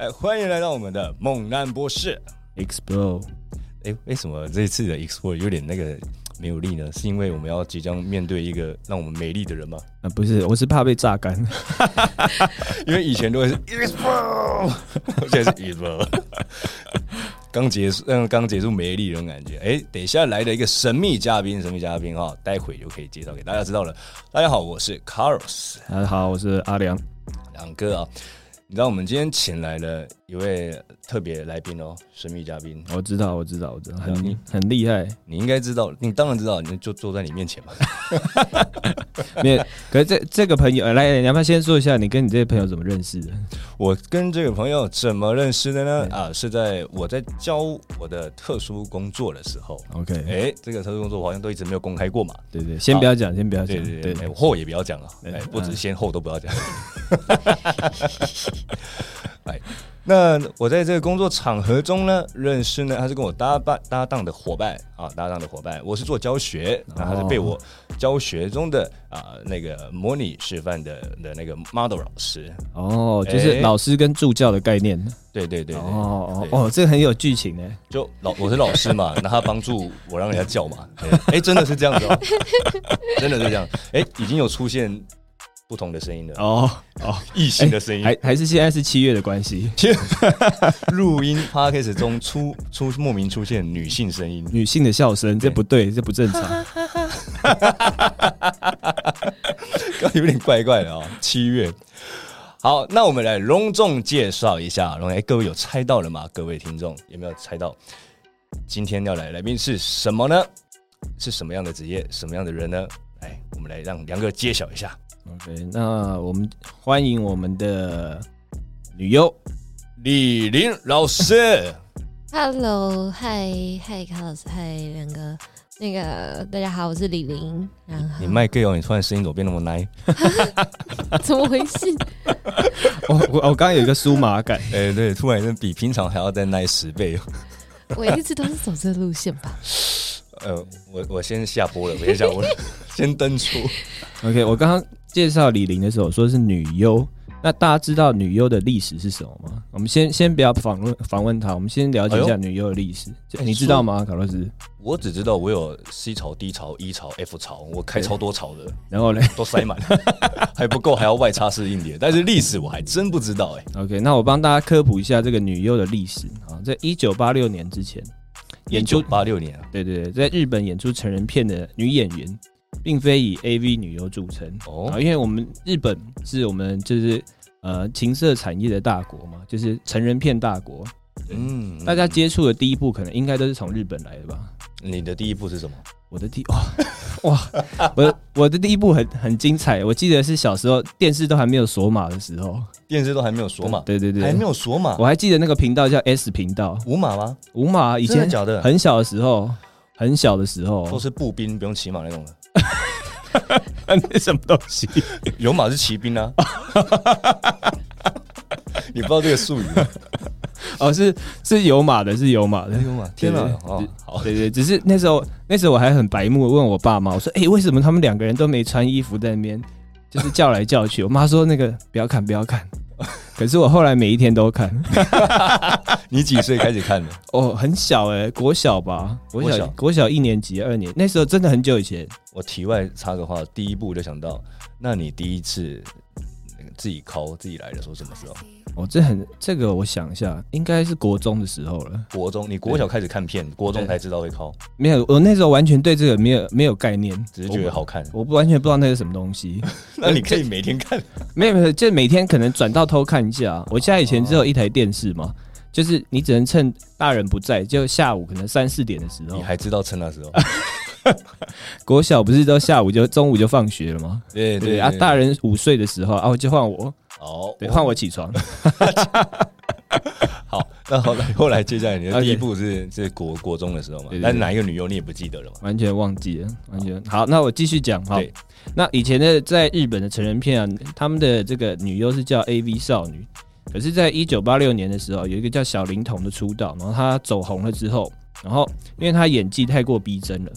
哎，欢迎来到我们的猛男博士 Explore。哎，为什么这次的 Explore 有点那个没有力呢？是因为我们要即将面对一个让我们美丽的人吗？啊，不是，我是怕被榨干。因为以前都会是 Explore，现在是 Explore。刚结束，嗯，刚结束美丽那种感觉。哎，等一下来的一个神秘嘉宾，神秘嘉宾哈，待会就可以介绍给大家知道了。大家好，我是 Carlos。大家好，我是阿良，两哥啊。你知道我们今天请来了一位特别来宾哦，神秘嘉宾。我知道，我知道，我知道，很很厉害。你应该知道，你当然知道，你就坐在你面前嘛。没有，可是这这个朋友，来，你要不要先说一下，你跟你这个朋友怎么认识的？我跟这个朋友怎么认识的呢？啊，是在我在教我的特殊工作的时候。OK，哎，这个特殊工作我好像都一直没有公开过嘛。对对，先不要讲，先不要讲，对对，后也不要讲了。哎，不止先后都不要讲。哎，那我在这个工作场合中呢，认识呢，他是跟我搭伴搭档的伙伴啊，搭档的伙伴。我是做教学，那他是被我教学中的啊那个模拟示范的的那个 model 老师。哦，就是老师跟助教的概念。对对对。哦哦哦，这个很有剧情呢。就老我是老师嘛，那他帮助我让人家叫嘛。哎，真的是这样子哦，真的是这样。哎，已经有出现。不同的声音的哦哦，异性的声音，还还是现在是七月的关系。录音 podcast 中出出莫名出现女性声音，女性的笑声，这不对，这不正常。刚 有点怪怪的哦。七月，好，那我们来隆重介绍一下。然后哎，各位有猜到了吗？各位听众有没有猜到？今天要来来宾是什么呢？是什么样的职业？什么样的人呢？哎，我们来让梁哥揭晓一下。OK，那我们欢迎我们的女优李玲老师。Hello，嗨嗨，卡老师，嗨两个，那个大家好，我是李玲。你麦 gay 哦，你突然声音怎么变那么奶？怎么回事？我我我刚刚有一个酥麻感，哎，对，突然比平常还要再奶十倍。我一直都是走这路线吧。呃，我我先下播了，我先下播了，先登出。OK，我刚刚。介绍李玲的时候说是女优，那大家知道女优的历史是什么吗？我们先先不要访问访问她，我们先了解一下女优的历史。你知道吗，卡洛斯？我只知道我有 C 槽、D 槽、E 槽、F 槽，我开超多槽的，然后呢都塞满，还不够，还要外插式硬碟。但是历史我还真不知道哎。OK，那我帮大家科普一下这个女优的历史啊，在一九八六年之前，演出八六年啊，对对对，在日本演出成人片的女演员。并非以 AV 女优著称哦，因为我们日本是我们就是呃情色产业的大国嘛，就是成人片大国。嗯，大家接触的第一部可能应该都是从日本来的吧？你的第一部是什么？我的第 哇哇，我我的第一部很很精彩，我记得是小时候电视都还没有锁码的时候，电视都还没有锁码，对对对，还没有锁码，我还记得那个频道叫 S 频道，无码吗？无码，以前很小的，很小的时候，很小的时候都是步兵，不用骑马那种的。那什么东西？有马是骑兵啊！你不知道这个术语吗？哦，是是有马的，是有马的，有马。天哪！哦，好，对对，只是那时候那时候我还很白目，问我爸妈，我说：“哎，为什么他们两个人都没穿衣服在那边，就是叫来叫去？”我妈说：“那个不要看，不要看。”可是我后来每一天都看。你几岁开始看的？哦，很小哎，国小吧，国小国小一年级二年，那时候真的很久以前。我题外插个话，第一步就想到，那你第一次自己考自己来的时候什么时候？哦，这很这个，我想一下，应该是国中的时候了。国中，你国小开始看片，国中才知道会考？没有，我那时候完全对这个没有没有概念，只是觉得好看。我不完全不知道那是什么东西。那你可以每天看？没有没有，就每天可能转到偷看一下。我家以前只有一台电视嘛，就是你只能趁大人不在，就下午可能三四点的时候。你还知道趁那时候？国小不是都下午就中午就放学了吗？对对啊，大人午睡的时候啊，就换我。哦，对，换我起床。好，那后来后来接下来你的第一步是是国国中的时候嘛？但哪一个女优你也不记得了吗？完全忘记了，完全。好，那我继续讲哈。那以前的在日本的成人片啊，他们的这个女优是叫 A V 少女。可是，在一九八六年的时候，有一个叫小灵童的出道，然后她走红了之后，然后因为她演技太过逼真了，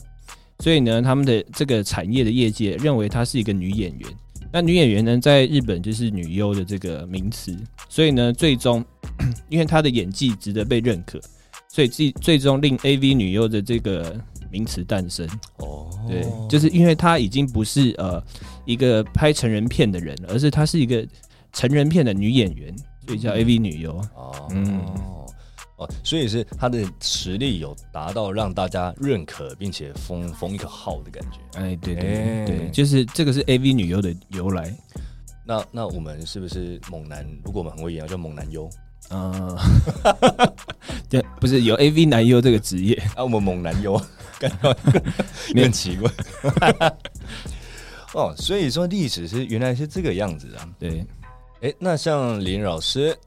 所以呢，他们的这个产业的业界认为她是一个女演员。那女演员呢，在日本就是女优的这个名词，所以呢，最终 因为她的演技值得被认可，所以最最终令 A V 女优的这个名词诞生。哦，对，就是因为她已经不是呃一个拍成人片的人，而是她是一个成人片的女演员，所以叫 A V 女优。哦，嗯，哦，所以是她的实力有达到让大家认可，并且封封一个号的感觉。哎，对对对，就是这个是 A V 女优的由来。那那我们是不是猛男？如果我们很会演，叫猛男优。嗯，对，不是有 A V 男优这个职业啊？我们猛男优，感觉很奇怪。哦，所以说历史是原来是这个样子啊。对，哎，那像林老师。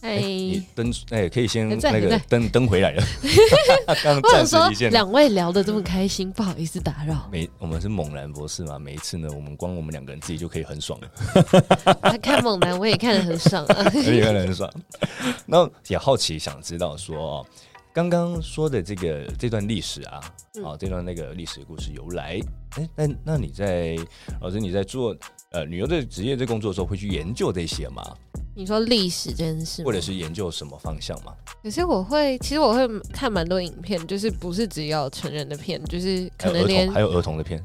哎，你登哎，可以先那个登登回来了。刚暂时离线。两位聊的这么开心，不好意思打扰。每我们是猛男博士嘛，每一次呢，我们光我们两个人自己就可以很爽了。看猛男，我也看得很爽啊，也看得很爽。那也好奇想知道说，刚刚说的这个这段历史啊，啊，这段那个历史故事由来，哎，那那你在老师你在做呃旅游的职业在工作的时候，会去研究这些吗？你说历史这件事，或者是研究什么方向吗？可是我会，其实我会看蛮多影片，就是不是只有成人的片，就是可能连还有儿童的片，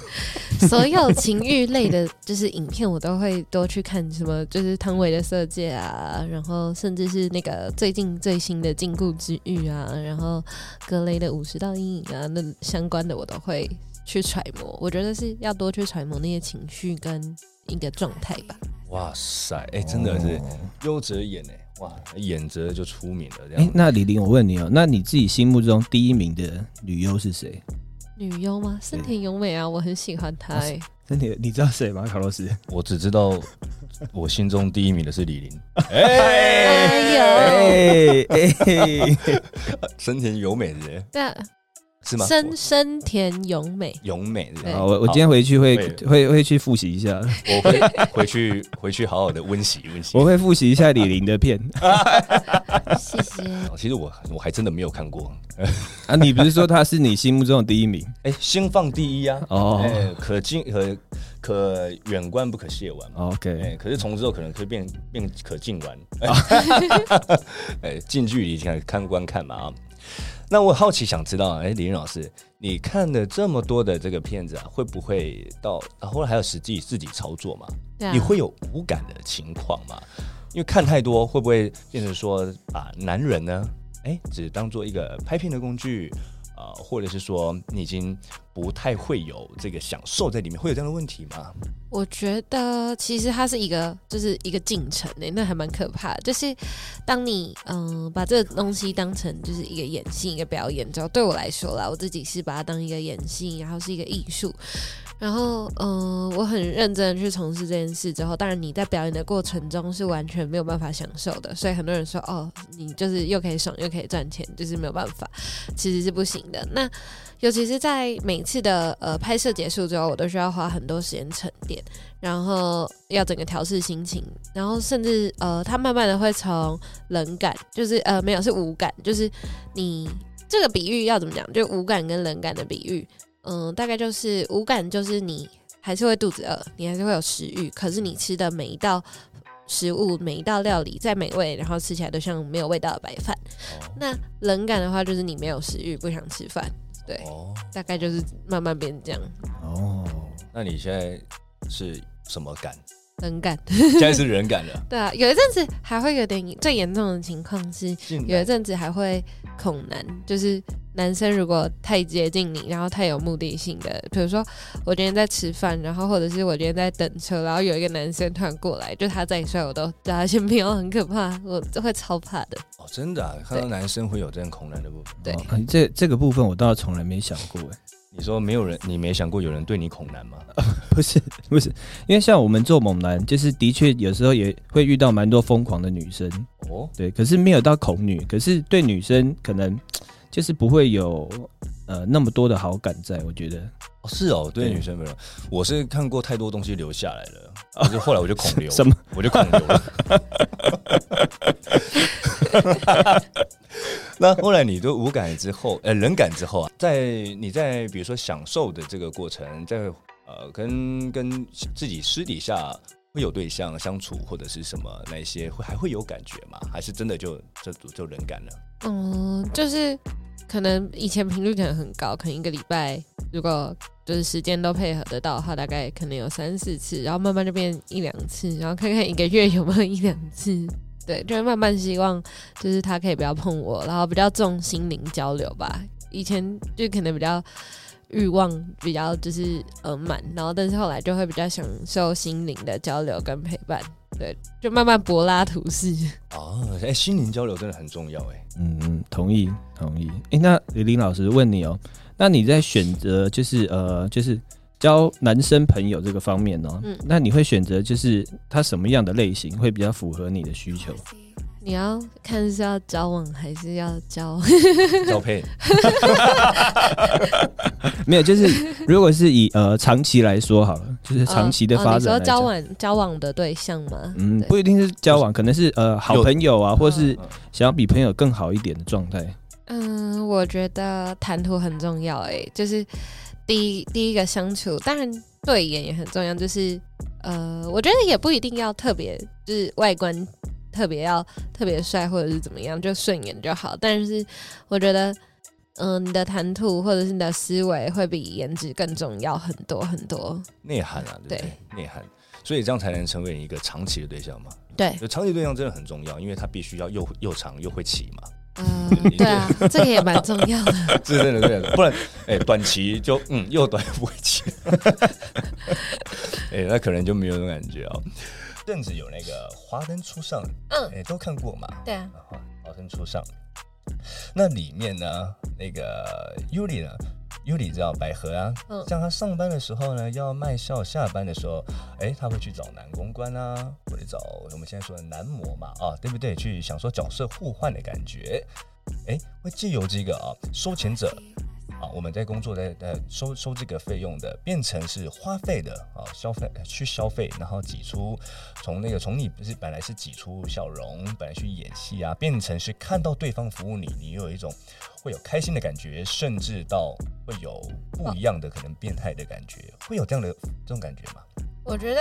所有情欲类的，就是影片我都会多去看。什么就是汤唯的色戒啊，然后甚至是那个最近最新的禁锢之欲啊，然后格雷的五十道阴影啊，那相关的我都会去揣摩。我觉得是要多去揣摩那些情绪跟一个状态吧。哇塞，哎，真的是优则演哎，哇，演着就出名了这样。哎，那李玲，我问你哦，那你自己心目中第一名的女优是谁？女优吗？森田由美啊，我很喜欢她。森田，你知道谁吗？卡洛斯？我只知道我心中第一名的是李玲。哎呦，哎，森田由美的。对。是吗？深深田永美，永美，好，我我今天回去会会会去复习一下，我会回去回去好好的温习温习，我会复习一下李玲的片，谢谢。其实我我还真的没有看过啊，你不是说他是你心目中的第一名？哎，先放第一啊，哦，可近可可远观不可亵玩，OK，哎，可是从之后可能可以变变可近玩，哎，近距离看看观看嘛啊。那我好奇想知道，哎，李云老师，你看了这么多的这个片子啊，会不会到后来还有实际自己操作嘛？你会有无感的情况吗？因为看太多，会不会变成说把男人呢，哎，只当做一个拍片的工具？呃，或者是说你已经不太会有这个享受在里面，会有这样的问题吗？我觉得其实它是一个，就是一个进程诶，那还蛮可怕。就是当你嗯把这个东西当成就是一个演戏、一个表演之后，对我来说啦，我自己是把它当一个演戏，然后是一个艺术。然后，嗯，我很认真的去从事这件事之后，当然你在表演的过程中是完全没有办法享受的，所以很多人说，哦，你就是又可以爽又可以赚钱，就是没有办法，其实是不行的。那尤其是在每次的呃拍摄结束之后，我都需要花很多时间沉淀，然后要整个调试心情，然后甚至呃，它慢慢的会从冷感，就是呃没有是无感，就是你这个比喻要怎么讲？就无感跟冷感的比喻。嗯，大概就是无感，就是你还是会肚子饿，你还是会有食欲，可是你吃的每一道食物、每一道料理再美味，然后吃起来都像没有味道的白饭。那冷感的话，就是你没有食欲，不想吃饭。对，大概就是慢慢变这样。哦，那你现在是什么感？冷感，现在是人感了。对啊，有一阵子还会有点最严重的情况是，有一阵子还会恐男，就是。男生如果太接近你，然后太有目的性的，比如说我今天在吃饭，然后或者是我今天在等车，然后有一个男生突然过来，就他再帅我都叫他先不要，很可怕，我会超怕的。哦，真的，啊看到男生会有这样恐男的部分。对，这这个部分我倒从来没想过。哎，你说没有人，你没想过有人对你恐男吗？不是，不是，因为像我们做猛男，就是的确有时候也会遇到蛮多疯狂的女生。哦，对，可是没有到恐女，可是对女生可能。就是不会有呃那么多的好感在，我觉得。哦是哦，对女生没有，我是看过太多东西留下来了，就后来我就恐流，什么？我就恐流了。那后来你都无感之后，呃冷感之后啊，在你在比如说享受的这个过程，在呃跟跟自己私底下会有对象相处或者是什么那些会还会有感觉吗？还是真的就就就冷感了？嗯，就是可能以前频率可能很高，可能一个礼拜如果就是时间都配合得到的话，大概可能有三四次，然后慢慢就变一两次，然后看看一个月有没有一两次。对，就是慢慢希望就是他可以不要碰我，然后比较重心灵交流吧。以前就可能比较。欲望比较就是呃满，然后但是后来就会比较享受心灵的交流跟陪伴，对，就慢慢柏拉图式。哦，哎，心灵交流真的很重要，哎，嗯嗯，同意同意。哎，那李林老师问你哦，那你在选择就是呃就是交男生朋友这个方面哦，嗯，那你会选择就是他什么样的类型会比较符合你的需求？你要看是要交往还是要交交配？没有，就是如果是以呃长期来说好了，就是长期的发展。你说交往交往的对象吗？嗯，不一定是交往，可能是呃好朋友啊，或是想要比朋友更好一点的状态。嗯，我觉得谈吐很重要，哎，就是第一第一个相处，当然对眼也很重要，就是呃，我觉得也不一定要特别，就是外观。特别要特别帅或者是怎么样，就顺眼就好。但是我觉得，嗯，你的谈吐或者是你的思维会比颜值更重要很多很多。内涵啊，对内涵，所以这样才能成为一个长期的对象嘛。对，长期对象真的很重要，因为他必须要又又长又会骑嘛。嗯，对啊，这个也蛮重要的。是真的，真的，不然，哎，短期就嗯又短又不会骑，哎，那可能就没有那种感觉哦。阵子有那个华灯初上，嗯，哎，都看过嘛？对啊，华灯初上，那里面呢，那个尤里呢，尤里知道百合啊，嗯，像他上班的时候呢，要卖笑；下班的时候，哎，他会去找男公关啊，或者找我们现在说的男模嘛，啊，对不对？去享受角色互换的感觉，哎，会借由这个啊，收钱者。啊，我们在工作在呃收收这个费用的，变成是花费的啊，消费去消费，然后挤出从那个从你不是本来是挤出笑容，本来去演戏啊，变成是看到对方服务你，你有一种会有开心的感觉，甚至到会有不一样的可能变态的感觉，会有这样的这种感觉吗？我觉得。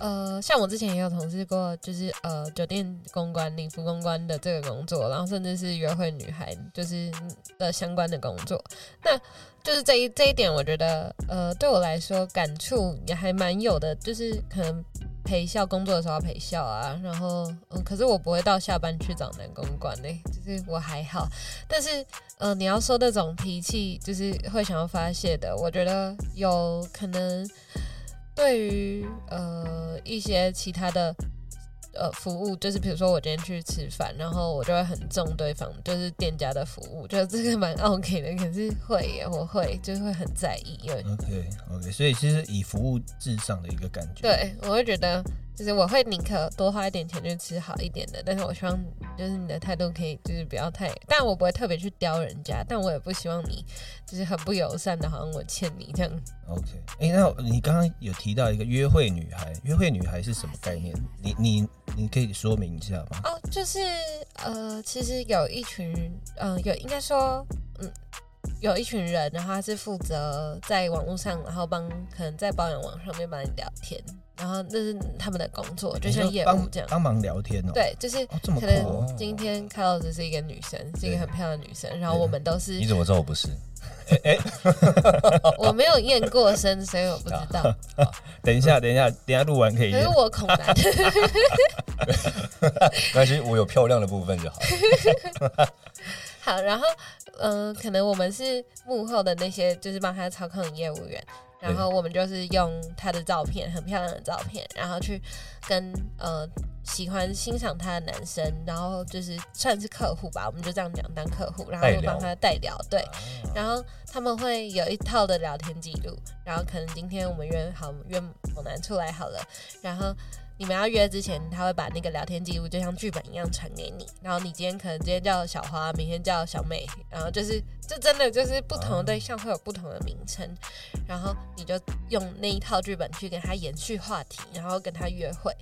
呃，像我之前也有从事过，就是呃酒店公关、礼服公关的这个工作，然后甚至是约会女孩，就是的相关的工作。那就是这一这一点，我觉得呃对我来说感触也还蛮有的，就是可能陪笑工作的时候要陪笑啊，然后嗯，可是我不会到下班去找男公关嘞，就是我还好。但是呃，你要说那种脾气，就是会想要发泄的，我觉得有可能。对于呃一些其他的呃服务，就是比如说我今天去吃饭，然后我就会很重对方，就是店家的服务，觉得这个蛮 OK 的。可是会耶，我会就是会很在意，因为 OK OK，所以其实以服务至上的一个感觉。对，我会觉得。就是我会宁可多花一点钱去吃好一点的，但是我希望就是你的态度可以就是不要太，但我不会特别去刁人家，但我也不希望你就是很不友善的，好像我欠你这样。OK，哎，那你刚刚有提到一个约会女孩，约会女孩是什么概念？你你你可以说明一下吗？哦，就是呃，其实有一群，嗯，有应该说，嗯。有一群人，然后他是负责在网络上，然后帮可能在包养网上面帮你聊天，然后那是他们的工作，就像业务这样帮忙聊天哦。对，就是可能今天看到只是一个女生，是一个很漂亮的女生，然后我们都是。你怎么知道我不是？哎，我没有验过身，所以我不知道。等一下，等一下，等下录完可以。可是我恐 男。没关系，我有漂亮的部分就好。好，然后。嗯，可能我们是幕后的那些，就是帮他操控的业务员，然后我们就是用他的照片，很漂亮的照片，然后去跟呃喜欢欣赏他的男生，然后就是算是客户吧，我们就这样讲当客户，然后帮他代聊，对，然后他们会有一套的聊天记录，然后可能今天我们约好约某男出来好了，然后。你们要约之前，他会把那个聊天记录就像剧本一样传给你。然后你今天可能今天叫小花，明天叫小美，然后就是这真的就是不同的对象会有不同的名称。然后你就用那一套剧本去跟他延续话题，然后跟他约会。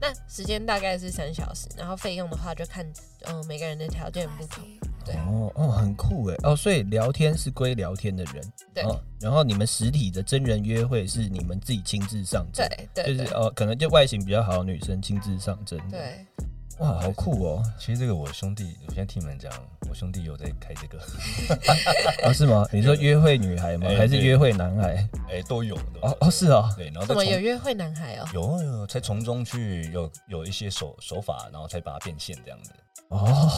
那时间大概是三小时，然后费用的话就看嗯每个人的条件不同。对。哦哦，很酷哎哦，所以聊天是归聊天的人，对。哦，然后你们实体的真人约会是你们自己亲自上阵，对对对就是哦，可能就外形比较好的女生亲自上阵，，对，哇，好酷哦，其实这个我兄弟，我现在听你们讲，我兄弟有在开这个，啊 是吗？你说约会女孩吗？还是约会男孩？哎，都有的。哦哦是哦，对，然后怎么有约会男孩哦？有啊有啊，才从中去有有一些手手法，然后才把它变现这样子。哦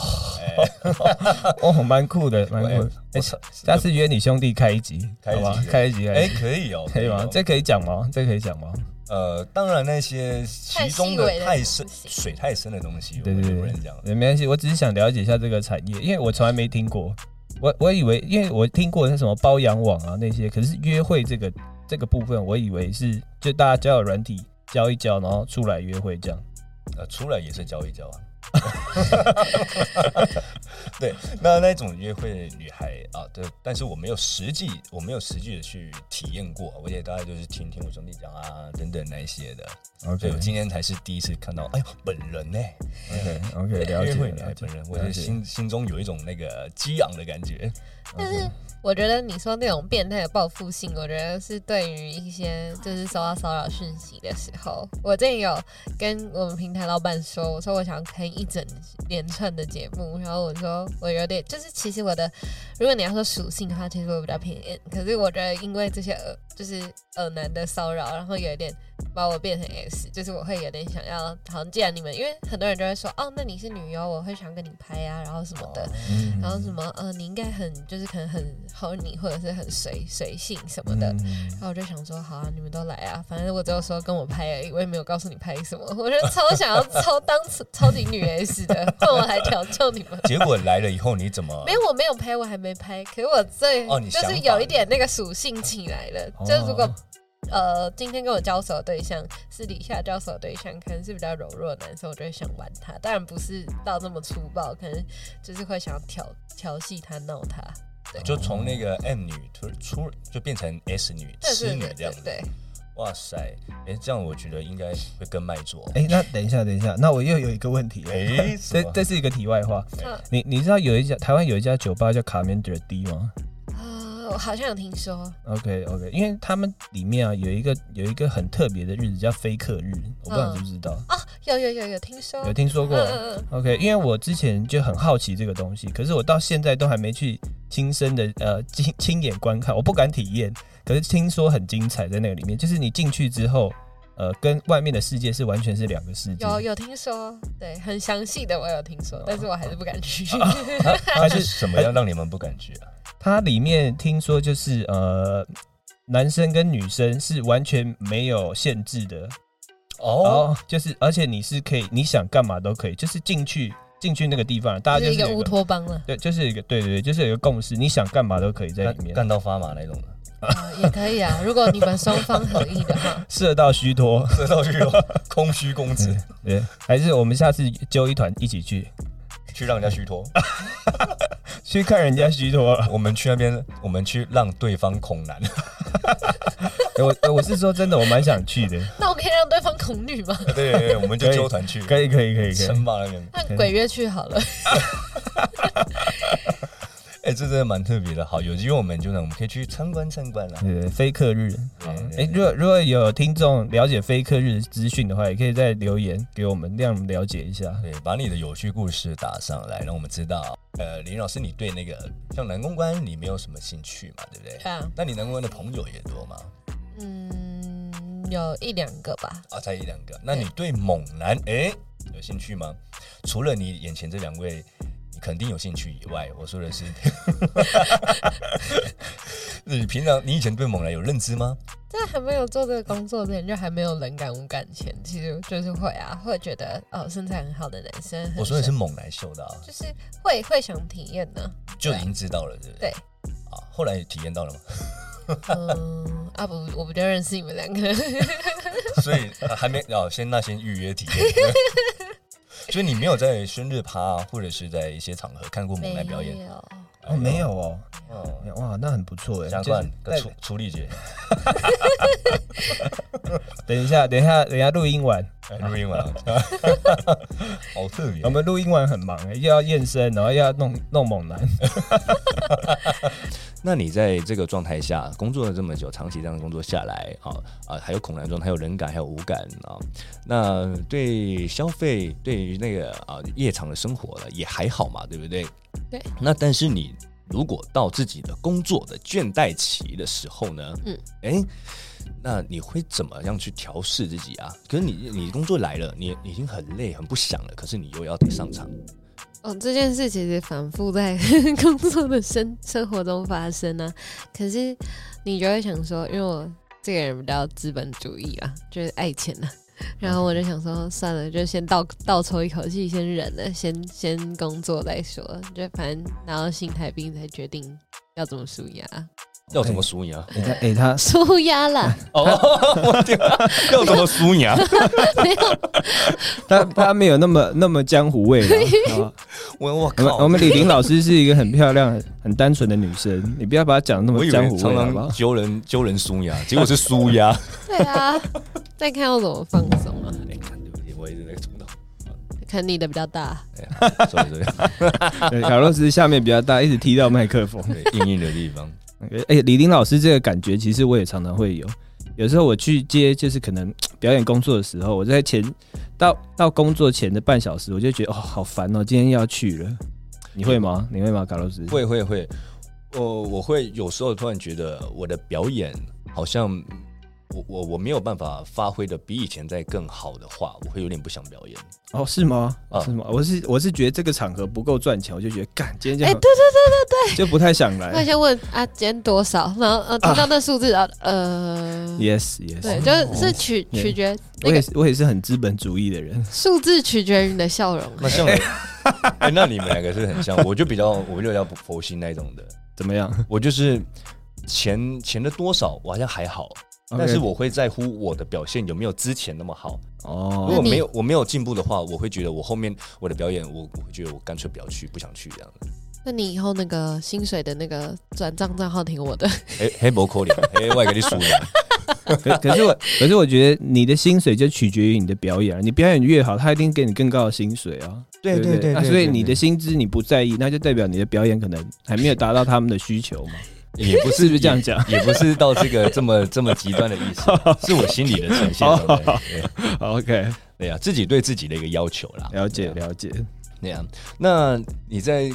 哎，哦，蛮酷的，蛮酷的。哎下次约你兄弟开一集，开一集好吧？开一集，开哎，可以哦，可以吗哦？这可以讲吗？这可以讲吗？呃，当然那些其中的太深水太深的东西，对对对我不能讲。对，没关系，我只是想了解一下这个产业，因为我从来没听过。我我以为，因为我听过那什么包养网啊那些，可是约会这个这个部分，我以为是就大家交友软体交一交，然后出来约会这样。呃，出来也是交一交啊。对，那那种约会女孩啊，对，但是我没有实际，我没有实际的去体验过，我也大概就是听听我兄弟讲啊，等等那一些的。所 OK 以我今天才是第一次看到，哎呦，本人呢、OK OK，了解约会女了解孩本人，我了解。的心心中有一种那个激昂的感觉。但是我觉得你说那种变态的报复性，我觉得是对于一些就是收到骚扰讯息的时候，我之前有跟我们平台老板说，我说我想要开一整连串的节目，然后我说我有点就是其实我的，如果你要说属性的话，其实我比较偏 N，可是我觉得因为这些耳就是耳男的骚扰，然后有一点把我变成 S，就是我会有点想要，好像既然你们因为很多人就会说哦，那你是女优，我会想跟你拍啊，然后什么的。嗯然后什么呃，你应该很就是可能很好你，或者是很随随性什么的。嗯然后我就想说，好啊，你们都来啊，反正我只有说跟我拍而已，我也没有告诉你拍什么。我就超想要 超当超级女 S 的，换我来调教你们。结果来了以后，你怎么 没有，我没有拍，我还没拍。可是我最、哦你就是有一点那个属性起来了。哦就是如果呃今天跟我交手的对象，私底下交手的对象可能是比较柔弱的男生，我就会想玩他。当然不是到这么粗暴，可能就是会想要调调戏他、闹他。就从那个 M 女突出就变成 S 女、痴对对对女这样子？对对，哇塞，哎，这样我觉得应该会更卖座。哎，那等一下，等一下，那我又有一个问题，哎，什这这是一个题外话。嗯你你知道有一家台湾有一家酒吧叫卡面德 D 吗啊，我好像有听说，？OK OK，因为他们里面啊有一个有一个很特别的日子叫非客日，我不知道你知不知道，有有有有听说，有听说过？嗯嗯嗯 OK，因为我之前就很好奇这个东西，可是我到现在都还没去亲身的呃亲亲眼观看，我不敢体验。可是听说很精彩，在那个里面，就是你进去之后，呃，跟外面的世界是完全是两个世界。有有听说，对，很详细的我有听说，但是我还是不敢去。它 是什么样让你们不敢去啊？它里面听说就是呃，男生跟女生是完全没有限制的。哦，哦，就是而且你是可以你想干嘛都可以，就是进去进去那个地方，大家就一个乌就是一个托邦了，对，就是一个对对对，就是有一个共识，你想干嘛都可以在里面。干干到发麻那种的，啊也可以啊。如果你们双方合意的话，射到虚脱，射到虚脱空虚公子。对，还是我们下次揪一团一起去，去让人家虚脱，去看人家虚脱。我们去那边，我们去让对方恐男。我我是说真的，我蛮想去的，那我可以让对方恐女吗？对对对，我们就纠团去，可以可以可以可以称。霸那边。那鬼约去好了。哎，这真的蛮特别的。好，有机会我们就能，我们可以去参观参观了。对，非客日。哎，如果如果有听众了解非客日资讯的话，也可以在留言给我们，让我们了解一下。对，把你的有趣故事打上来，让我们知道。呃，林老师，你对那个像男公关你没有什么兴趣嘛？对不对？对啊，那你男公关的朋友也多吗？嗯，有一两个吧。啊，才一两个。那你对猛男哎有兴趣吗？除了你眼前这两位，你肯定有兴趣以外，我说的是，你平常你以前对猛男有认知吗？在还没有做这个工作之前，就还没有冷感无感前，其实就是会啊，会觉得哦身材很好的男生，我说的是猛男秀的、啊，就是会会想体验呢。就已经知道了，对不对？对。啊，后来体验到了吗？嗯，啊不，我不就认识你们两个，所以、呃还没哦，先那先预约体验。所以你没有在生日趴、或者是在一些场合看过猛没男表演？有，哦，没有哦，哎哦，哇，那很不错哎，加冠跟处处理姐。等一下，等一下，等一下，录音完，录音完，好特别。我们录音完很忙，又要验身，然后又要弄弄猛男。那你在这个状态下工作了这么久，长期这样工作下来啊啊，还有恐男状，还有人感，还有无感啊。那对消费，对于那个啊夜场的生活了，也还好嘛，对不对？对。那但是你。如果到自己的工作的倦怠期的时候呢？嗯，哎，那你会怎么样去调试自己啊？可是你你工作来了，你已经很累很不想了，可是你又要得上场。哦，这件事其实反复在工作的生生活中发生啊。可是你就会想说，因为我这个人比较资本主义啊，就是爱钱啊。然后我就想说，算了，就先倒倒抽一口气，先忍了，先先工作再说。就反正拿到心态病才决定要怎么输压，要怎么输压？你看，哎，他输压了。哦，我天，要怎么输压？没有，他他没有那么那么江湖味。我我靠，我们李玲老师是一个很漂亮、很单纯的女生，你不要把她讲那么江湖味，常常揪人揪人输压，结果是输压。对啊。再看我怎么放松啊？哎，看对不起，我一直在冲动。看你的比较大，所以对，卡洛斯下面比较大，一直踢到麦克风，硬硬的地方。哎，李林老师这个感觉，其实我也常常会有。有时候我去接，就是可能 表演工作的时候，我在前到到工作前的半小时，我就觉得哦，好烦哦，今天要去了。你会吗？你会吗？卡洛斯会会会。我我会有时候突然觉得我的表演好像。我我我没有办法发挥的比以前再更好的话，我会有点不想表演。哦，是吗？啊，是吗？我是我是觉得这个场合不够赚钱，我就觉得干今天就哎，对对对对对，就不太想来。那先问啊，今天多少？然后呃，听到那数字啊，呃，yes yes，对，就是取取决。我也是我也是很资本主义的人，数字取决于你的笑容。那像，哎，那你们两个是很像，我就比较我就比较佛心那种的。怎么样？我就是钱钱的多少，我好像还好。但是我会在乎我的表现有没有之前那么好哦。如果没有我没有进步的话，我会觉得我后面我的表演，我我会觉得我干脆不要去，不想去这样子。那你以后那个薪水的那个转账账号听我的。黑黑博扣脸，黑外给你输了。可可是我可是我觉得你的薪水就取决于你的表演，你表演越好，他一定给你更高的薪水啊。对对对，所以你的薪资你不在意，那就代表你的表演可能还没有达到他们的需求嘛。也不是不是这样讲，也不是到这个这么这么极端的意思，是我心里的呈现。OK，对呀，自己对自己的一个要求啦。了解了解，那样。那你在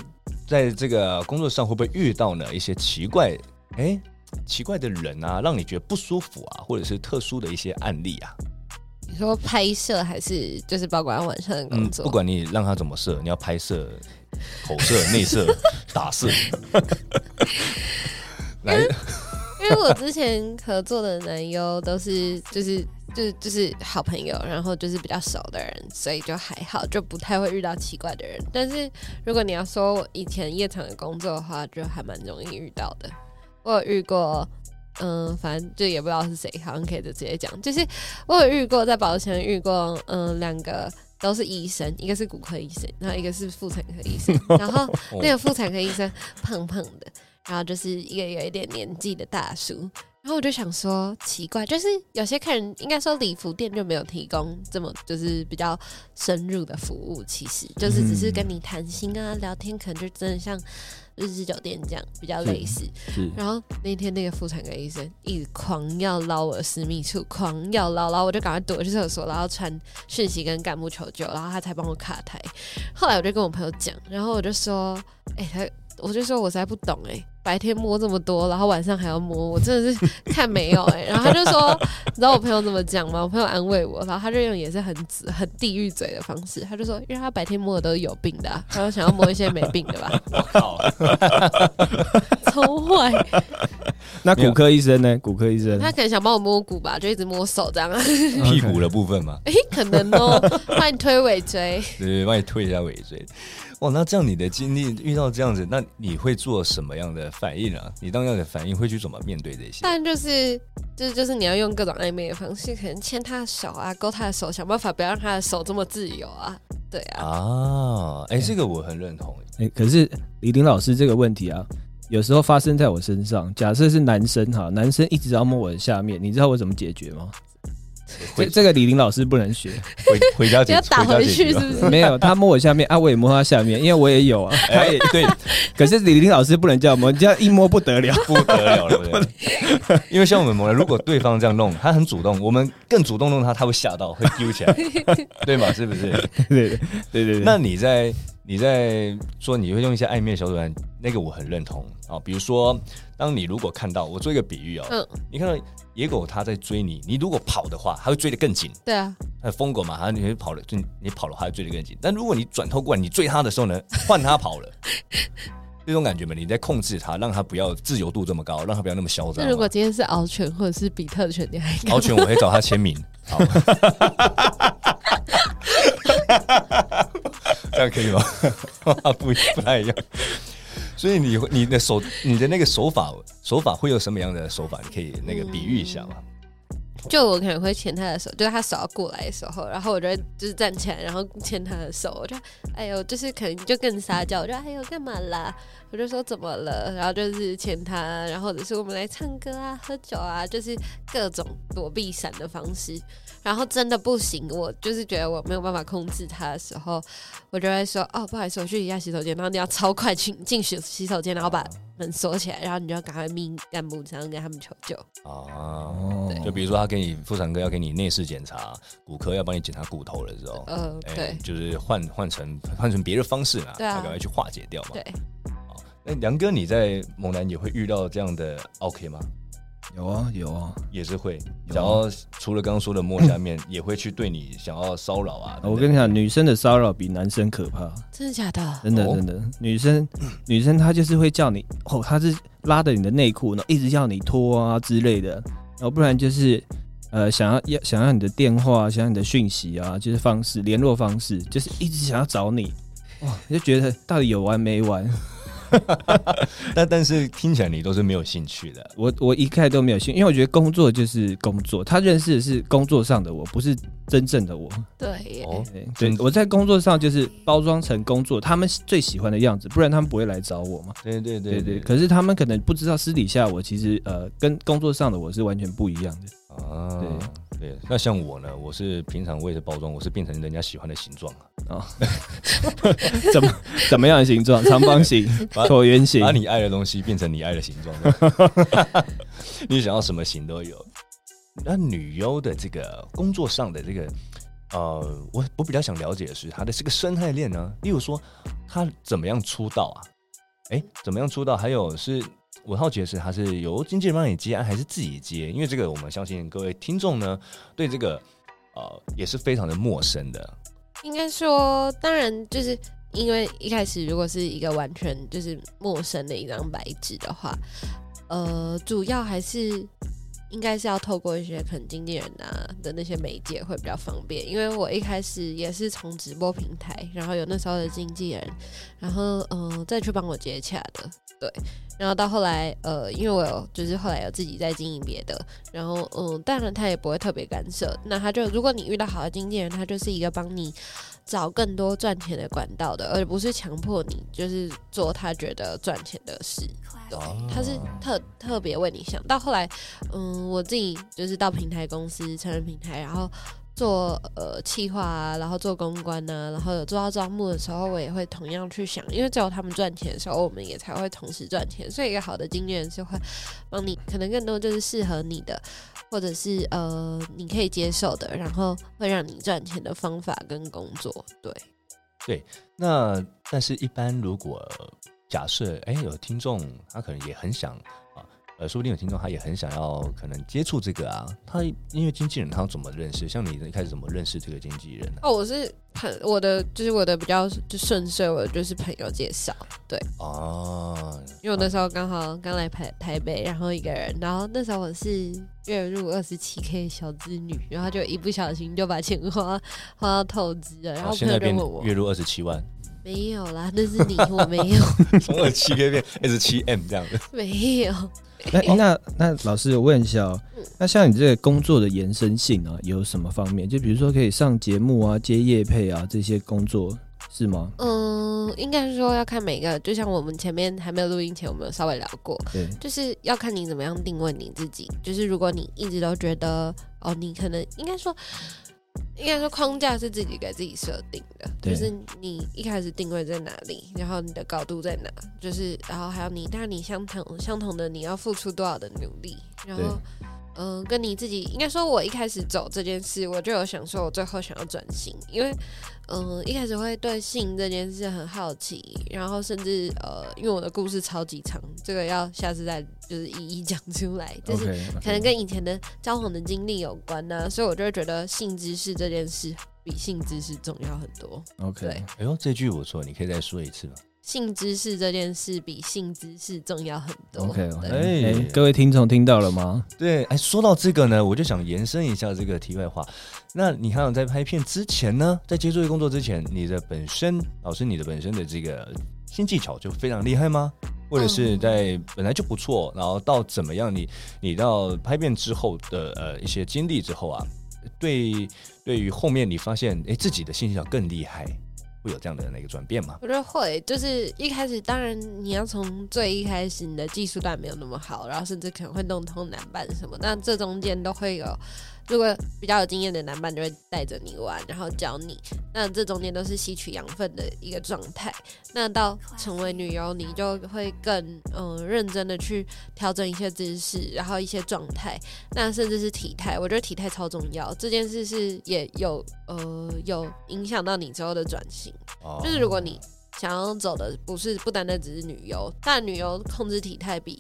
在这个工作上会不会遇到呢一些奇怪哎奇怪的人啊，让你觉得不舒服啊，或者是特殊的一些案例啊？你说拍摄还是就是包括晚上的工作？不管你让他怎么摄，你要拍摄、口摄、内摄、打摄。因为因为我之前合作的男优都是就是就是就是好朋友，然后就是比较熟的人，所以就还好，就不太会遇到奇怪的人。但是如果你要说我以前夜场的工作的话，就还蛮容易遇到的。我有遇过，嗯，反正就也不知道是谁，好像可以就直接讲，就是我有遇过在保险遇过，嗯，两个都是医生，一个是骨科医生，然后一个是妇产科医生，然后那个妇产科医生胖胖的。然后就是一个有一点年纪的大叔，然后我就想说奇怪，就是有些客人应该说礼服店就没有提供这么就是比较深入的服务，其实就是只是跟你谈心啊聊天，可能就真的像日式酒店这样比较类似。然后那天那个妇产科医生一直狂要捞我的私密处，狂要捞，然后我就赶快躲去厕所，然后传讯息跟干部求救，然后他才帮我卡台。后来我就跟我朋友讲，然后我就说，哎，他。我就说，我实在不懂哎，白天摸这么多，然后晚上还要摸，我真的是 看没有哎。然后他就说，你知道我朋友怎么讲吗？我朋友安慰我，然后他就用也是很很地狱嘴的方式，他就说，因为他白天摸的都是有病的，他就想要摸一些没病的吧。我靠，超坏。那骨科医生呢？骨科医生，他可能想帮我摸骨吧，就一直摸手这样。屁股的部分嘛？哎，可能哦，帮你推尾椎。对，帮你推一下尾椎。哦，那这样你的经历遇到这样子，那你会做什么样的反应啊？你当样的反应会去怎么面对这些？当然就是，就是就是你要用各种暧昧的方式，可能牵他的手啊，勾他的手，想办法不要让他的手这么自由啊。对啊。啊，哎，这个我很认同。哎，可是李林老师这个问题啊。有时候发生在我身上。假设是男生哈，男生一直要摸我的下面，你知道我怎么解决吗？这这个李林老师不能学，回回家解要打回去是不是？没有，他摸我下面啊，我也摸他下面，因为我也有啊。哎，对，可是李林老师不能这样摸，这样一摸不得了，不得了了。因为像我们摸，如果对方这样弄，他很主动，我们更主动弄他，他会吓到，会丢起来，对吗？是不是？对对对对。那你在？你在说你会用一些暧昧小手段，那个我很认同啊。比如说，当你如果看到我做一个比喻哦，嗯，你看到野狗它在追你，你如果跑的话，它会追得更紧。对啊，疯狗嘛，它你会跑了，就你跑了，它会追得更紧。但如果你转头过来，你追它的时候呢，换它跑了，这种感觉嘛，你在控制它，让它不要自由度这么高，让它不要那么嚣张。那如果今天是獒犬或者是比特犬，你还獒犬，我会找他签名。好。这样可以吗？不不太一样，所以你你的手你的那个手法手法会有什么样的手法？你可以那个比喻一下吗？就我可能会牵他的手，就是他手要过来的时候，然后我就会就是站起来，然后牵他的手，我就哎呦，就是可能就更撒娇，我就哎呦干嘛啦？我就说怎么了？然后就是牵他，然后或者是我们来唱歌啊、喝酒啊，就是各种躲避闪的方式。然后真的不行，我就是觉得我没有办法控制他的时候，我就会说哦，不好意思，我去一下洗手间，然后你要超快去进洗洗手间，然后把。门锁起来，然后你就要赶快命干部这样跟他们求救哦！就比如说他给你妇产科要给你内视检查，骨科要帮你检查骨头的时候，呃，对，就是换换成换成别的方式嘛，对啊，赶快去化解掉嘛。对，好，那梁哥你在猛男也会遇到这样的 OK 吗？有啊有啊，也是会，然后除了刚刚说的摸下面，也会去对你想要骚扰啊。我跟你讲，女生的骚扰比男生可怕，真的假的？真的真的，女生女生她就是会叫你哦，她是拉着你的内裤呢，一直叫你脱啊之类的，然后不然就是呃想要要想要你的电话，想要你的讯息啊，就是方式联络方式，就是一直想要找你，哇，就觉得到底有完没完？但 但是听起来你都是没有兴趣的。我我一开始都没有兴，因为我觉得工作就是工作。他认识的是工作上的我，不是真正的我。对，对，我在工作上就是包装成工作他们最喜欢的样子，不然他们不会来找我嘛。对对对对。可是他们可能不知道私底下我其实呃跟工作上的我是完全不一样的啊。对。对，那像我呢？我是平常我也是包装，我是变成人家喜欢的形状啊！怎么怎么样的形状？长方形、椭圆形，把你爱的东西变成你爱的形状。你想要什么形都有。那女优的这个工作上的这个，呃，我我比较想了解的是她的这个生态链呢。例如说，她怎么样出道啊？哎，怎么样出道？还有是。我好奇的是，他是由经纪人帮你接，还是自己接？因为这个，我们相信各位听众呢，对这个呃也是非常的陌生的。应该说，当然就是因为一开始如果是一个完全就是陌生的一张白纸的话，呃，主要还是。应该是要透过一些可能经纪人啊的那些媒介会比较方便，因为我一开始也是从直播平台，然后有那时候的经纪人，然后嗯再去帮我接洽的，对，然后到后来呃，因为我有就是后来有自己在经营别的，然后嗯，当然他也不会特别干涉，那他就如果你遇到好的经纪人，他就是一个帮你。找更多赚钱的管道的，而不是强迫你就是做他觉得赚钱的事。对，他是特特别为你想到。后来，嗯，我自己就是到平台公司成人平台，然后做呃企划啊，然后做公关啊，然后有做到招募的时候，我也会同样去想，因为只有他们赚钱的时候，我们也才会同时赚钱。所以，一个好的经纪人是会帮你，可能更多就是适合你的。或者是呃，你可以接受的，然后会让你赚钱的方法跟工作，对，对。那但是，一般如果假设，哎，有听众他可能也很想。呃，说不定有听众他也很想要可能接触这个啊，他因为经纪人他怎么认识？像你一开始怎么认识这个经纪人呢？哦，我是很我的就是我的比较就顺遂，我就是朋友介绍，对哦，因为我那时候刚好刚来台台北，然后一个人，然后那时候我是月入二十七 K 小资女，然后就一不小心就把钱花花到透支了，然后现在变月入二十七万。没有啦，那是你，我没有。从二七 K 变二十七 M 这样的。没有。那那那老师，我问一下哦，那像你这个工作的延伸性啊，有什么方面？就比如说可以上节目啊、接业配啊这些工作，是吗？嗯，应该是说要看每个，就像我们前面还没有录音前，我们有稍微聊过，对，就是要看你怎么样定位你自己。就是如果你一直都觉得，哦，你可能应该说，应该说框架是自己给自己设定的，就是你一开始定位在哪里，然后你的高度在哪，就是然后还有你，那你相同相同的你要付出多少的努力，然后。嗯，跟你自己应该说，我一开始走这件事，我就有想说，我最后想要转型，因为嗯，一开始会对性这件事很好奇，然后甚至呃，因为我的故事超级长，这个要下次再就是一一讲出来，就是可能跟以前的交往的经历有关呢，所以我就会觉得性知识这件事比性知识重要很多。OK，哎呦，这句我错，你可以再说一次吗？性知识这件事比性知识重要很多。OK，哎，各位听众听到了吗？对，哎，说到这个呢，我就想延伸一下这个题外话。那你还有在拍片之前呢，在接触这个工作之前，你的本身老师，你的本身的这个新技巧就非常厉害吗？或者是在本来就不错，然后到怎么样？你你到拍片之后的呃一些经历之后啊，对，对于后面你发现哎自己的新技巧更厉害。会有这样的那个转变吗？我觉得会，就是一开始，当然你要从最一开始，你的技术段没有那么好，然后甚至可能会弄通难办什么，那这中间都会有。如果比较有经验的男伴就会带着你玩，然后教你。那这中间都是吸取养分的一个状态。那到成为女优，你就会更嗯认真的去调整一些姿势，然后一些状态。那甚至是体态，我觉得体态超重要。这件事是也有呃有影响到你之后的转型。就是如果你想要走的不是不单单只是女优，但女优控制体态比。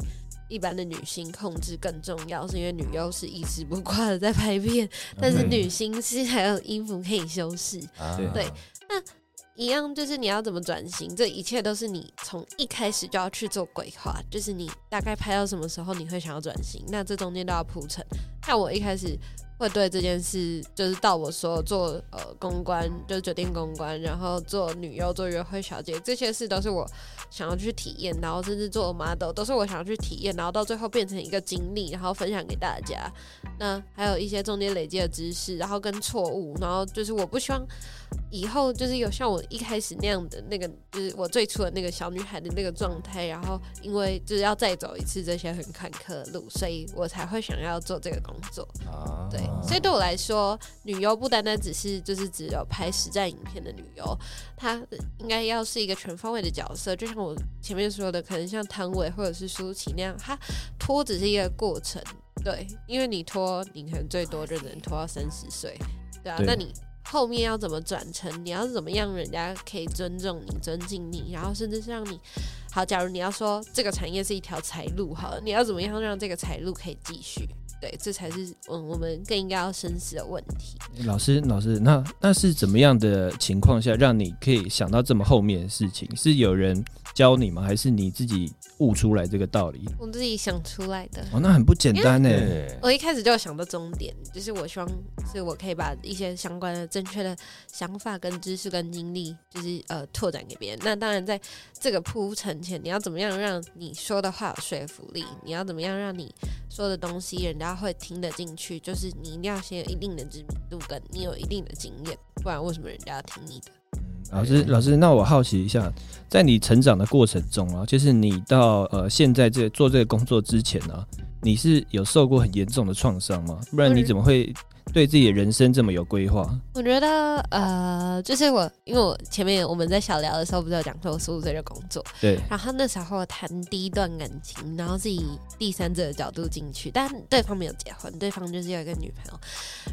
一般的女星控制更重要，是因为女优是一丝不挂的在拍片，但是女星是还有衣服可以修饰。对，那一样就是你要怎么转型，这一切都是你从一开始就要去做规划，就是你大概拍到什么时候你会想要转型，那这中间都要铺陈。那我一开始。会对这件事，就是到我说做呃公关，就是酒店公关，然后做女优、做约会小姐，这些事都是我想要去体验，然后甚至做 model 都是我想要去体验，然后到最后变成一个经历，然后分享给大家。那还有一些中间累积的知识，然后跟错误，然后就是我不希望以后就是有像我一开始那样的那个，就是我最初的那个小女孩的那个状态，然后因为就是要再走一次这些很坎坷的路，所以我才会想要做这个工作。对。所以对我来说，女优不单单只是就是只有拍实战影片的女优，她应该要是一个全方位的角色。就像我前面说的，可能像汤唯或者是舒淇那样，她拖只是一个过程，对，因为你拖，你可能最多就能拖到三十岁，对啊，那你后面要怎么转成？你要怎么样人家可以尊重你、尊敬你，然后甚至是让你好？假如你要说这个产业是一条财路，好，你要怎么样让这个财路可以继续？对，这才是嗯，我们更应该要深思的问题。老师，老师，那那是怎么样的情况下，让你可以想到这么后面的事情？是有人教你吗？还是你自己悟出来这个道理？我自己想出来的。哦，那很不简单呢。我一开始就想到终点，就是我希望是我可以把一些相关的正确的想法、跟知识、跟经历，就是呃拓展给别人。那当然，在这个铺陈前，你要怎么样让你说的话有说服力？你要怎么样让你说的东西人家？会听得进去，就是你一定要先有一定的知名度，跟你有一定的经验，不然为什么人家要听你的？老师，老师，那我好奇一下，在你成长的过程中啊，就是你到呃现在这做这个工作之前呢，你是有受过很严重的创伤吗？不然你怎么会？对自己的人生这么有规划，我觉得呃，就是我，因为我前面我们在小聊的时候，不是有讲说我十五岁就工作，对，然后那时候谈第一段感情，然后是以第三者的角度进去，但对方没有结婚，对方就是有一个女朋友，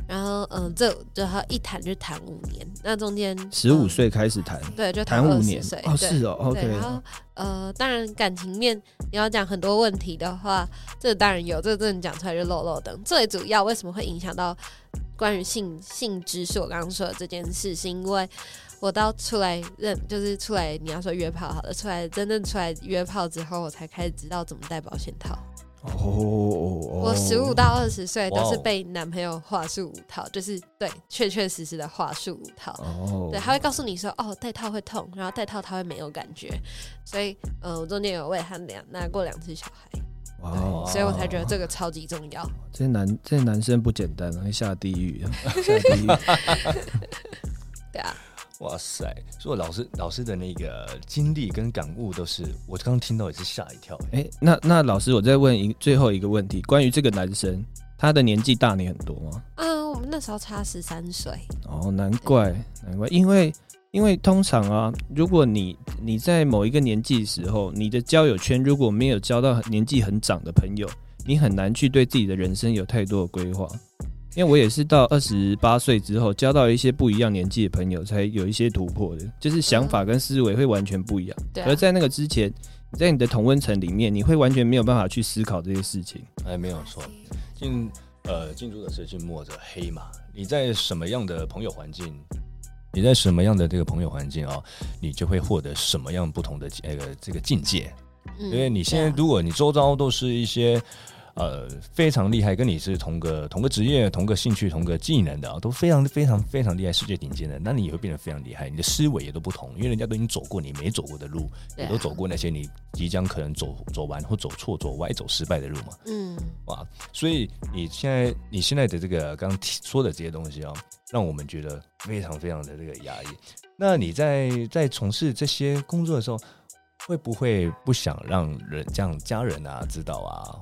然后嗯，这就他一谈就谈五年，那中间十五岁开始谈，对，就谈五年，哦，是哦，OK，然后呃，当然感情面你要讲很多问题的话，这当然有，这真的讲出来就漏漏等，最主要为什么会影响到？关于性性知识，我刚刚说的这件事，是因为我到出来认，就是出来你要说约炮好了，出来真正出来约炮之后，我才开始知道怎么戴保险套。哦，我十五到二十岁都是被男朋友话术五套，就是对，确确实实的话术五套。哦，对，他会告诉你说，哦，戴套会痛，然后戴套他会没有感觉，所以，呃，我中间有为他两拿过两次小孩。哦，所以我才觉得这个超级重要。这些男这些男生不简单，会下地狱，下地狱。对啊，哇塞！所以老师老师的那个经历跟感悟都是，我刚刚听到也是吓一跳。哎，那那老师，我再问一最后一个问题，关于这个男生，他的年纪大你很多吗？嗯，我们那时候差十三岁。哦，难怪难怪，因为因为通常啊，如果你你在某一个年纪时候，你的交友圈如果没有交到年纪很长的朋友，你很难去对自己的人生有太多的规划。因为我也是到二十八岁之后交到一些不一样年纪的朋友，才有一些突破的，就是想法跟思维会完全不一样。而在那个之前，在你的同温层里面，你会完全没有办法去思考这些事情。哎，没有错。进呃进入的是进墨者黑嘛。你在什么样的朋友环境？你在什么样的这个朋友环境啊？你就会获得什么样不同的那个这个境界。因为你现在如果你周遭都是一些。呃，非常厉害，跟你是同个同个职业、同个兴趣、同个技能的啊，都非常非常非常厉害，世界顶尖的，那你也会变得非常厉害，你的思维也都不同，因为人家都已经走过你没走过的路，也都走过那些你即将可能走走完或走错、走歪、走失败的路嘛。嗯，哇，所以你现在你现在的这个刚刚说的这些东西啊，让我们觉得非常非常的这个压抑。那你在在从事这些工作的时候，会不会不想让人这样家人啊知道啊？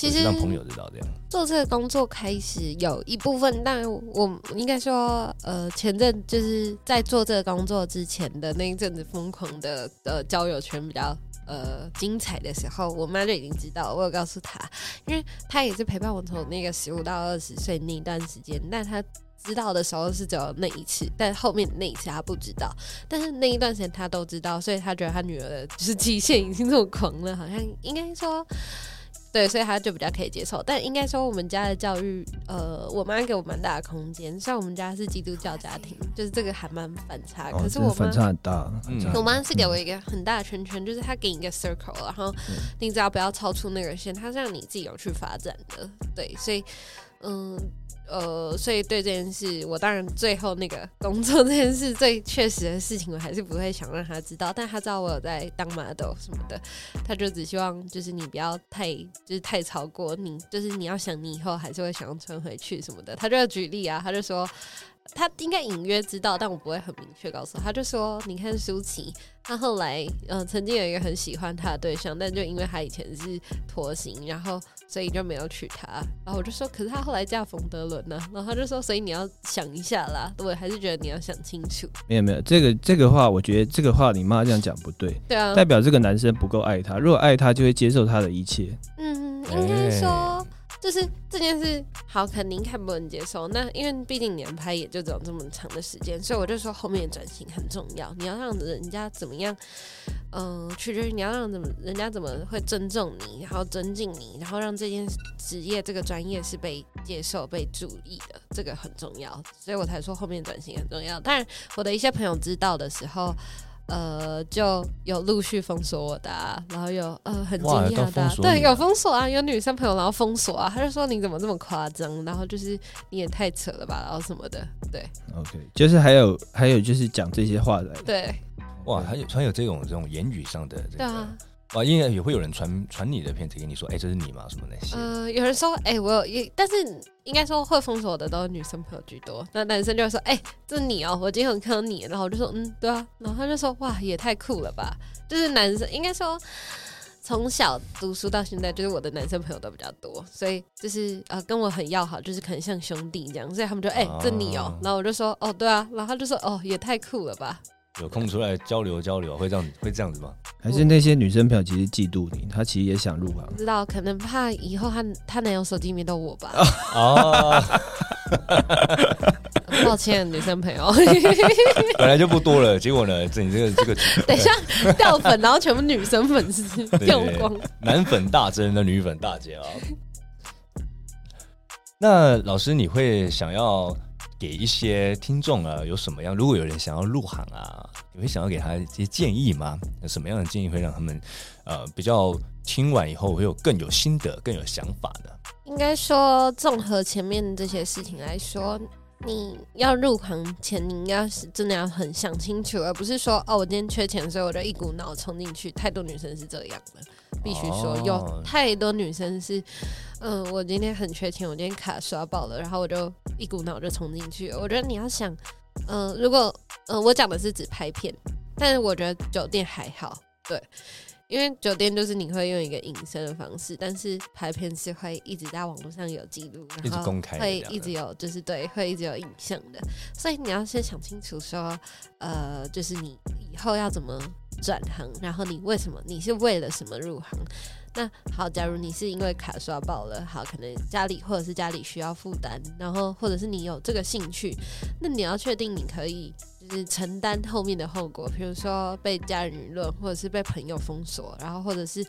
其实让朋友知道这样做这个工作开始有一部分，但我应该说，呃，前阵就是在做这个工作之前的那一阵子疯狂的呃交友圈比较呃精彩的时候，我妈就已经知道，我有告诉她，因为她也是陪伴我从那个十五到二十岁那一段时间，但她知道的时候是只有那一次，但后面那一次她不知道，但是那一段时间她都知道，所以她觉得她女儿的就是极限已经这么狂了，好像应该说。对，所以他就比较可以接受，但应该说我们家的教育，呃，我妈给我蛮大的空间。像我们家是基督教家庭，就是这个还蛮反差。可是我反差很大。我妈是给我一个很大的圈圈，就是她给你一个 circle，然后你只要不要超出那个线，她是让你自己有去发展的。对，所以，嗯。呃，呃所以对这件事，我当然最后那个工作这件事最确实的事情，我还是不会想让他知道。但他知道我有在当 model 什么的，他就只希望就是你不要太就是太超过你，就是你要想你以后还是会想要穿回去什么的。他就要举例啊，他就说。他应该隐约知道，但我不会很明确告诉他。他就说：“你看舒淇，他后来嗯曾经有一个很喜欢他的对象，但就因为他以前是拖行，然后所以就没有娶她。然后我就说：可是他后来嫁冯德伦呢？然后他就说：所以你要想一下啦，我还是觉得你要想清楚。没有没有，这个这个话，我觉得这个话你妈这样讲不对。对啊，代表这个男生不够爱她。如果爱她，就会接受她的一切。嗯，应该说。”就是这件事好，肯定看不能接受。那因为毕竟连拍也就只有这么长的时间，所以我就说后面转型很重要。你要让人家怎么样？嗯，取决于你要让怎么人家怎么会尊重你，然后尊敬你，然后让这件职业这个专业是被接受、被注意的，这个很重要。所以我才说后面转型很重要。当然，我的一些朋友知道的时候。呃，就有陆续封锁我的，然后有呃很惊讶的，对，有封锁啊，有女生朋友然后封锁啊，他就说你怎么这么夸张，然后就是你也太扯了吧，然后什么的，对，OK，就是还有还有就是讲这些话的，对，哇，还有还有这种这种言语上的，对啊。哇，应该也会有人传传你的片子给你说，哎，这是你吗？什么那些？呃，有人说，哎，我有，也，但是应该说会封锁的都是女生朋友居多。那男生就会说，哎，这是你哦，我今天很看到你，然后我就说，嗯，对啊，然后他就说，哇，也太酷了吧！就是男生应该说从小读书到现在，就是我的男生朋友都比较多，所以就是呃跟我很要好，就是可能像兄弟这样，所以他们就，哎，这你哦，然后我就说，哦，对啊，然后他就说，哦，也太酷了吧。有空出来交流交流，会这样会这样子吗？还是那些女生朋友其实嫉妒你，她其实也想入行？不知道，可能怕以后她她男友手机里面都我吧。哦，抱歉，女生朋友，本来就不多了，结果呢，这你这个这个，等一下掉粉，然后全部女生粉丝掉光，男粉大增，那女粉大减啊。那老师，你会想要？给一些听众啊，有什么样？如果有人想要入行啊，你会想要给他一些建议吗？有什么样的建议会让他们呃比较听完以后会有更有心得、更有想法的？应该说，综合前面这些事情来说，你要入行前，你应该是真的要很想清楚，而不是说哦，我今天缺钱，所以我就一股脑冲进去。太多女生是这样的。必须说，有太多女生是，嗯，我今天很缺钱，我今天卡刷爆了，然后我就一股脑就冲进去。我觉得你要想，嗯，如果嗯，我讲的是指拍片，但是我觉得酒店还好，对，因为酒店就是你会用一个隐身的方式，但是拍片是会一直在网络上有记录，然后，会一直有，就是对，会一直有影像的，所以你要先想清楚说，呃，就是你以后要怎么转行，然后你为什么，你是为了什么入行？那好，假如你是因为卡刷爆了，好，可能家里或者是家里需要负担，然后或者是你有这个兴趣，那你要确定你可以就是承担后面的后果，比如说被家人舆论，或者是被朋友封锁，然后或者是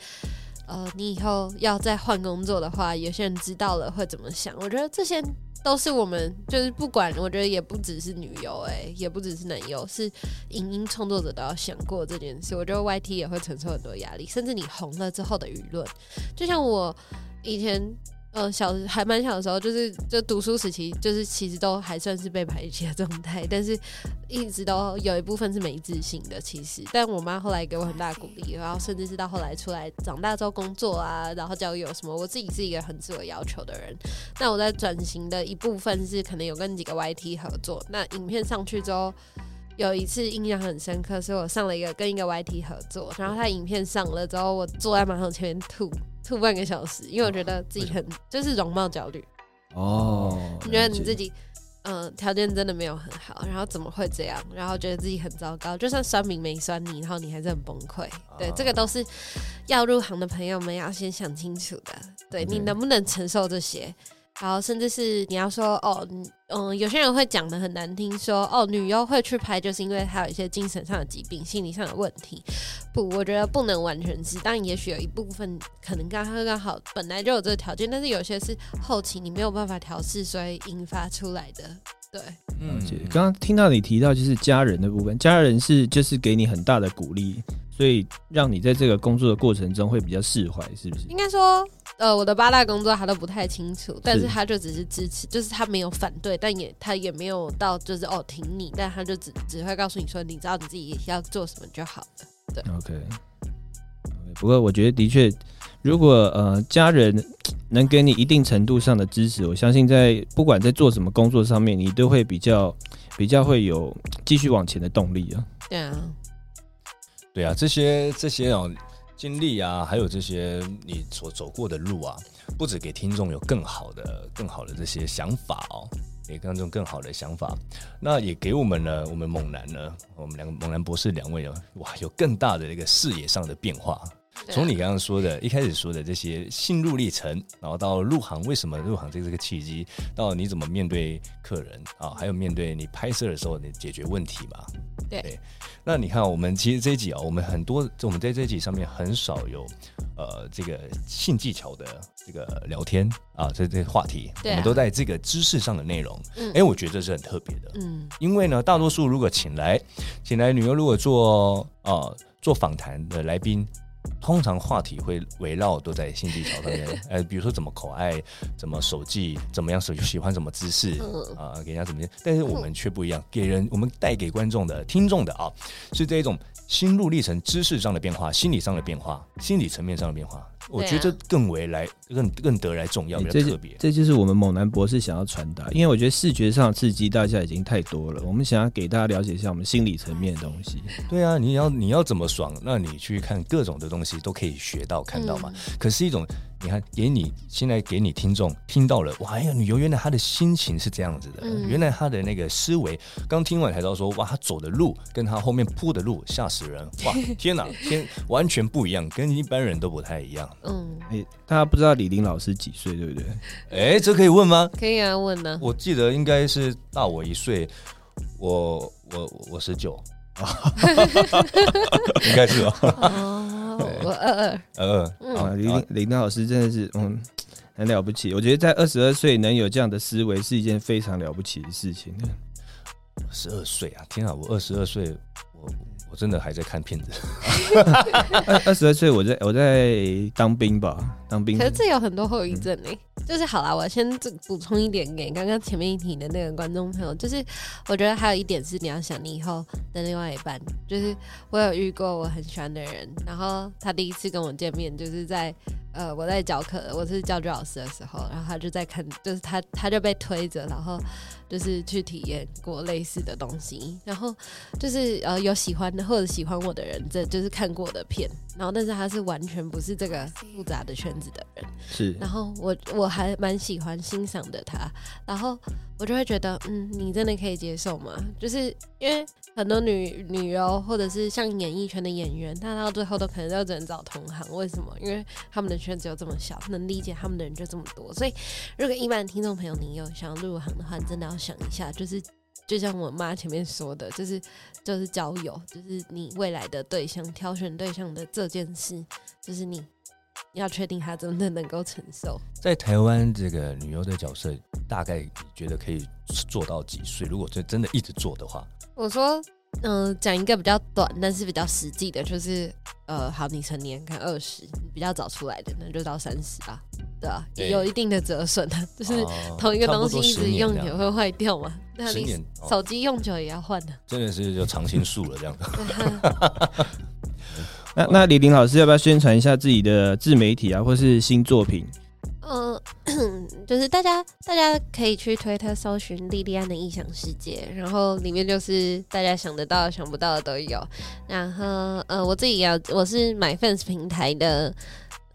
呃，你以后要再换工作的话，有些人知道了会怎么想？我觉得这些。都是我们，就是不管，我觉得也不只是女优，哎，也不只是男优，是影音创作者都要想过这件事。我觉得 YT 也会承受很多压力，甚至你红了之后的舆论，就像我以前。呃，小还蛮小的时候，就是就读书时期，就是其实都还算是被排挤的 状态，但是一直都有一部分是没自信的。其实，但我妈后来给我很大鼓励，然后甚至是到后来出来长大之后工作啊，然后教育有什么，我自己是一个很自我要求的人。那我在转型的一部分是可能有跟几个 YT 合作，那影片上去之后，有一次印象很深刻，是我上了一个跟一个 YT 合作，然后他影片上了之后，我坐在马桶前面吐。吐半个小时，因为我觉得自己很就是容貌焦虑哦。你觉得你自己嗯条件真的没有很好，然后怎么会这样？然后觉得自己很糟糕，就算酸民没酸你，然后你还是很崩溃。对，这个都是要入行的朋友们要先想清楚的。对你能不能承受这些？然后甚至是你要说哦，嗯，有些人会讲的很难听，说哦，女优会去拍，就是因为她有一些精神上的疾病、心理上的问题。不，我觉得不能完全是，当然也许有一部分可能刚刚刚好本来就有这个条件，但是有些是后期你没有办法调试，所以引发出来的。对，嗯，刚刚听到你提到就是家人的部分，家人是就是给你很大的鼓励。所以让你在这个工作的过程中会比较释怀，是不是？应该说，呃，我的八大工作他都不太清楚，但是他就只是支持，就是他没有反对，但也他也没有到就是哦挺你，但他就只只会告诉你说，你知道你自己要做什么就好了。对，OK。不过我觉得的确，如果呃家人能给你一定程度上的支持，我相信在不管在做什么工作上面，你都会比较比较会有继续往前的动力啊。对啊。对啊，这些这些哦经历啊，还有这些你所走过的路啊，不止给听众有更好的、更好的这些想法哦，给观众更好的想法，那也给我们呢，我们猛男呢，我们两个猛男博士两位呢，哇，有更大的一个视野上的变化。从你刚刚说的，一开始说的这些心路历程，然后到入行为什么入行这这个契机，到你怎么面对客人啊，还有面对你拍摄的时候你解决问题嘛？对。那你看，我们其实这一集啊，我们很多我们在这一集上面很少有呃这个性技巧的这个聊天啊，这这话题，我们都在这个知识上的内容。嗯。哎，我觉得这是很特别的。嗯。因为呢，大多数如果请来请来女优，如果做啊做访谈的来宾。通常话题会围绕都在性技巧上面，呃，比如说怎么口爱，怎么手技，怎么样手喜欢什么姿势啊，给人家怎么样？但是我们却不一样，给人我们带给观众的、听众的啊，是这种心路历程、知识上的变化、心理上的变化、心理层面上的变化。我觉得更为来更更得来重要，比较特别。这就是我们猛男博士想要传达，因为我觉得视觉上刺激大家已经太多了，我们想要给大家了解一下我们心理层面的东西。对啊，你要你要怎么爽？那你去看各种的东西都可以学到看到嘛。可是一种。你看，给你现在给你听众听到了，哇！哎呀，女优原来他的心情是这样子的，原来他的那个思维，刚听完才知道说，哇，他走的路跟他后面铺的路吓死人，哇！天哪，天完全不一样，跟一般人都不太一样。嗯，哎，大家不知道李林老师几岁，对不对？哎，这可以问吗？可以啊，问呢。我记得应该是大我一岁，我我我十九。应该是哦。我二二二二啊，林林丹老师真的是嗯很了不起。我觉得在二十二岁能有这样的思维是一件非常了不起的事情。十二岁啊，天啊！我二十二岁，我。我真的还在看片子。二二十二岁，我在我在当兵吧，当兵。可是这有很多后遗症呢。就是好啦，我先补充一点给刚刚前面一提的那个观众朋友，就是我觉得还有一点是你要想你以后的另外一半。就是我有遇过我很喜欢的人，然后他第一次跟我见面，就是在呃，我在教课，我是教具老师的时候，然后他就在看，就是他他就被推着，然后就是去体验过类似的东西，然后就是呃有喜欢的或者喜欢我的人，这就是看过的片，然后但是他是完全不是这个复杂的圈子的人，是，然后我我还蛮喜欢欣赏的他，然后我就会觉得，嗯，你真的可以接受吗？就是因为很多女女优或者是像演艺圈的演员，他到最后都可能要只能找同行，为什么？因为他们的圈子有这么小，能理解他们的人就这么多，所以如果一般听众朋友你有想要入行的话，你真的要想一下，就是就像我妈前面说的，就是就是交友，就是你未来的对象挑选对象的这件事，就是你要确定他真的能够承受。在台湾这个女优的角色，大概你觉得可以做到几岁？如果这真的一直做的话，我说。嗯，讲一个比较短，但是比较实际的，就是呃，好，你成年看二十，比较早出来的，那就到三十吧，对啊，有一定的折损的，就是同一个东西一直用也会坏掉嘛，那你手机用久也要换的，真的是就常青树了这样。那那李林老师要不要宣传一下自己的自媒体啊，或是新作品？嗯，就是大家大家可以去推特搜寻莉莉安的异想世界，然后里面就是大家想得到、想不到的都有。然后，呃，我自己要我是买 fans 平台的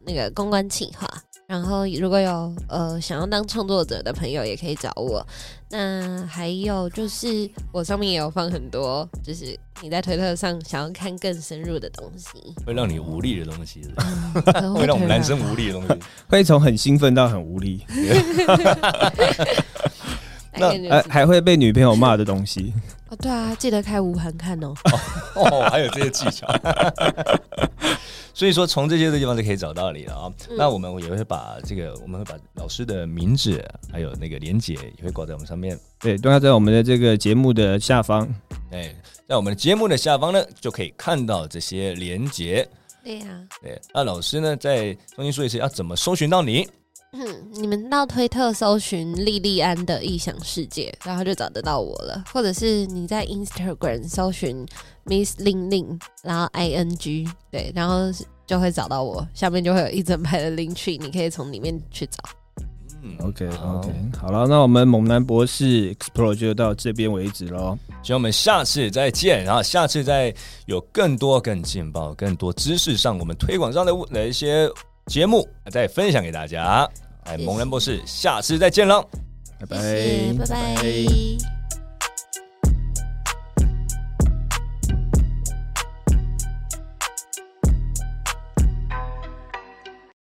那个公关企划。然后如果有呃想要当创作者的朋友，也可以找我。那还有就是我上面也有放很多，就是你在推特上想要看更深入的东西，会让你无力的东西，会让我们男生无力的东西，会从很兴奋到很无力。那还还会被女朋友骂的东西。哦，对啊，记得开无痕看哦。哦，还有这些技巧。所以说，从这些的地方就可以找到你了啊。那我们也会把这个，我们会把老师的名字还有那个连接也会挂在我们上面。对，都要在我们的这个节目的下方。哎，在我们的节目的下方呢，就可以看到这些连接。对呀。对，那老师呢，再重新说一次，要怎么搜寻到你？嗯，你们到推特搜寻莉莉安的异想世界，然后就找得到我了。或者是你在 Instagram 搜寻 Miss 令令，然后 I N G，对，然后就会找到我。下面就会有一整排的 link tree，你可以从里面去找。嗯，OK OK，好了，那我们猛男博士 Explore 就到这边为止喽。希望我们下次再见，然后下次再有更多、更劲爆、更多知识上我们推广上的的一些节目再分享给大家。哎，蒙人博士，下次再见了，拜拜，拜拜。